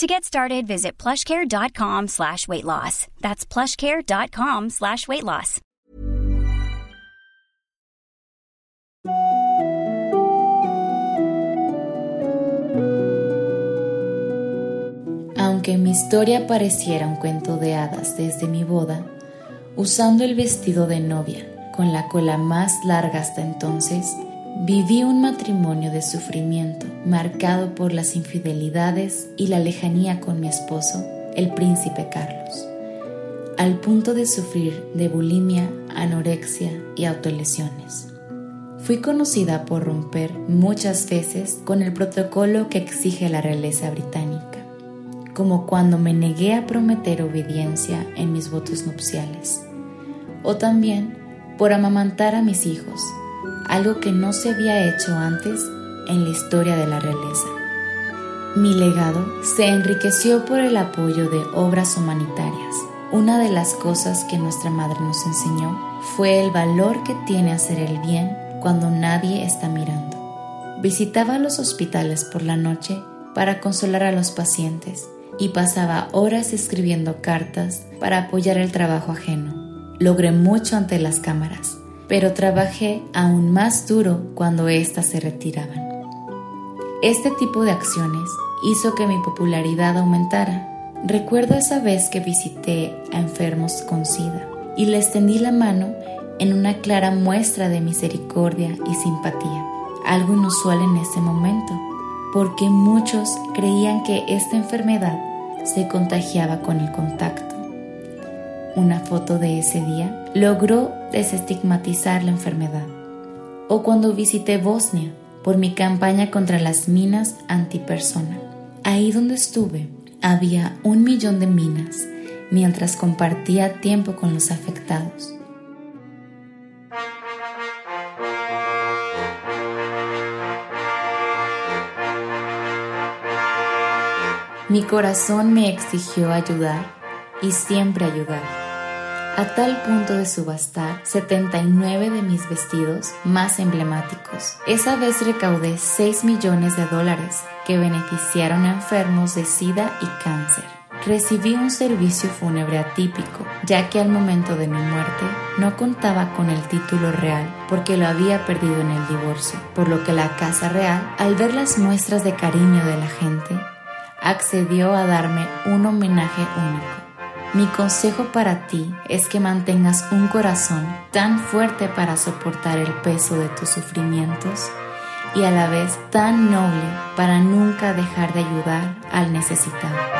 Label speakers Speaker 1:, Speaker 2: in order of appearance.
Speaker 1: To get started, visit plushcare.com slash weight loss. That's plushcare.com slash weight loss.
Speaker 2: Aunque mi historia pareciera un cuento de hadas desde mi boda, usando el vestido de novia, con la cola más larga hasta entonces, Viví un matrimonio de sufrimiento marcado por las infidelidades y la lejanía con mi esposo, el príncipe Carlos, al punto de sufrir de bulimia, anorexia y autolesiones. Fui conocida por romper muchas veces con el protocolo que exige la realeza británica, como cuando me negué a prometer obediencia en mis votos nupciales, o también por amamantar a mis hijos algo que no se había hecho antes en la historia de la realeza. Mi legado se enriqueció por el apoyo de obras humanitarias. Una de las cosas que nuestra madre nos enseñó fue el valor que tiene hacer el bien cuando nadie está mirando. Visitaba los hospitales por la noche para consolar a los pacientes y pasaba horas escribiendo cartas para apoyar el trabajo ajeno. Logré mucho ante las cámaras pero trabajé aún más duro cuando éstas se retiraban. Este tipo de acciones hizo que mi popularidad aumentara. Recuerdo esa vez que visité a enfermos con SIDA y les tendí la mano en una clara muestra de misericordia y simpatía, algo inusual en ese momento, porque muchos creían que esta enfermedad se contagiaba con el contacto una foto de ese día logró desestigmatizar la enfermedad. O cuando visité Bosnia por mi campaña contra las minas antipersona. Ahí donde estuve había un millón de minas mientras compartía tiempo con los afectados. Mi corazón me exigió ayudar y siempre ayudar, a tal punto de subastar 79 de mis vestidos más emblemáticos. Esa vez recaudé 6 millones de dólares que beneficiaron a enfermos de SIDA y cáncer. Recibí un servicio fúnebre atípico, ya que al momento de mi muerte no contaba con el título real porque lo había perdido en el divorcio, por lo que la Casa Real, al ver las muestras de cariño de la gente, accedió a darme un homenaje único. Mi consejo para ti es que mantengas un corazón tan fuerte para soportar el peso de tus sufrimientos y a la vez tan noble para nunca dejar de ayudar al necesitado.